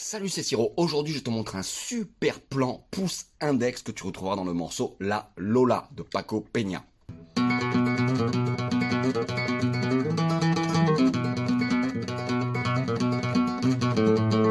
Salut c'est Siro, aujourd'hui je te montre un super plan pouce index que tu retrouveras dans le morceau La Lola de Paco Peña.